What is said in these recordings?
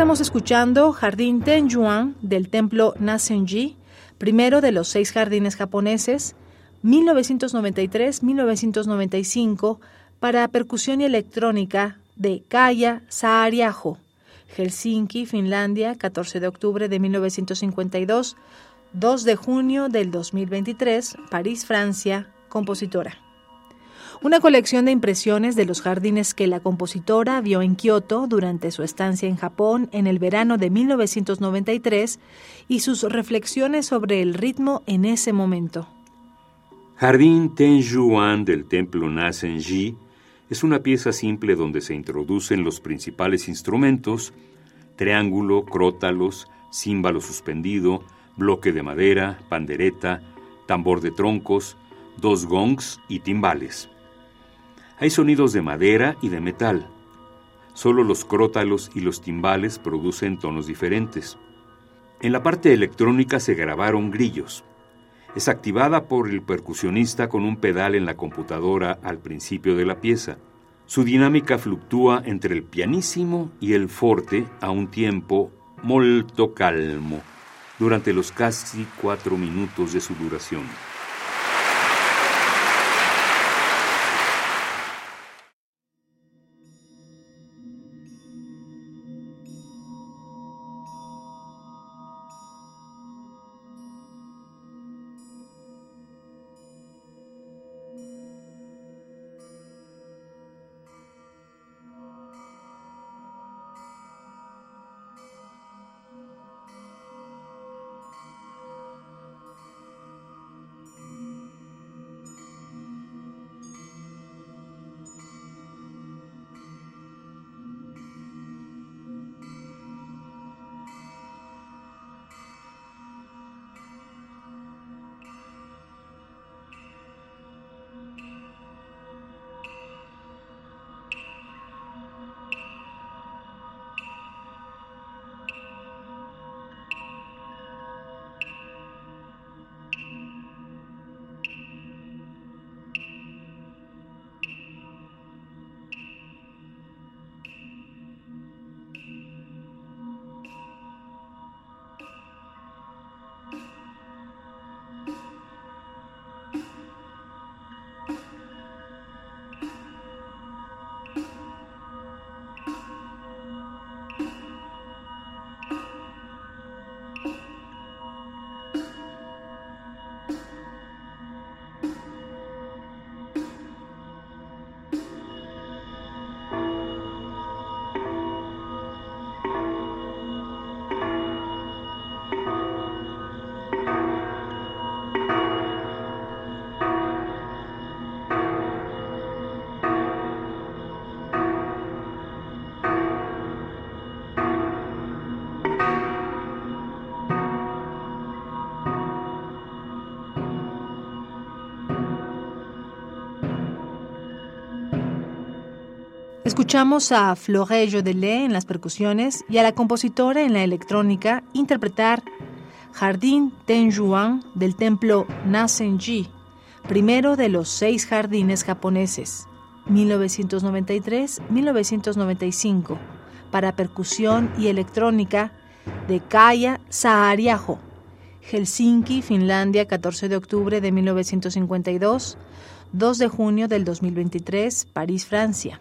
Estamos escuchando Jardín Tenjuan del templo Nasenji, primero de los seis jardines japoneses, 1993-1995, para percusión y electrónica de Kaya Saariaho, Helsinki, Finlandia, 14 de octubre de 1952, 2 de junio del 2023, París, Francia, compositora una colección de impresiones de los jardines que la compositora vio en Kioto durante su estancia en Japón en el verano de 1993 y sus reflexiones sobre el ritmo en ese momento. Jardín Tenjuan del templo Nasenji es una pieza simple donde se introducen los principales instrumentos, triángulo, crótalos, címbalo suspendido, bloque de madera, pandereta, tambor de troncos, dos gongs y timbales. Hay sonidos de madera y de metal. Solo los crótalos y los timbales producen tonos diferentes. En la parte electrónica se grabaron grillos. Es activada por el percusionista con un pedal en la computadora al principio de la pieza. Su dinámica fluctúa entre el pianísimo y el forte a un tiempo molto calmo durante los casi cuatro minutos de su duración. Escuchamos a Florent Delay en las percusiones y a la compositora en la electrónica interpretar Jardín Tenjuan del templo Nasenji, primero de los seis jardines japoneses, 1993-1995, para percusión y electrónica de Kaya Saariaho, Helsinki, Finlandia, 14 de octubre de 1952, 2 de junio del 2023, París, Francia.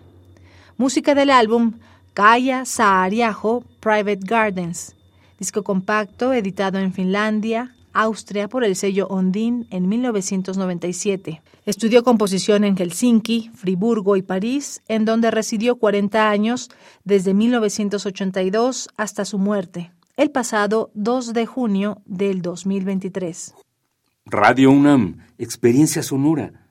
Música del álbum Kaya Saariaho Private Gardens, disco compacto editado en Finlandia, Austria por el sello Ondine en 1997. Estudió composición en Helsinki, Friburgo y París, en donde residió 40 años desde 1982 hasta su muerte, el pasado 2 de junio del 2023. Radio UNAM, experiencia sonora.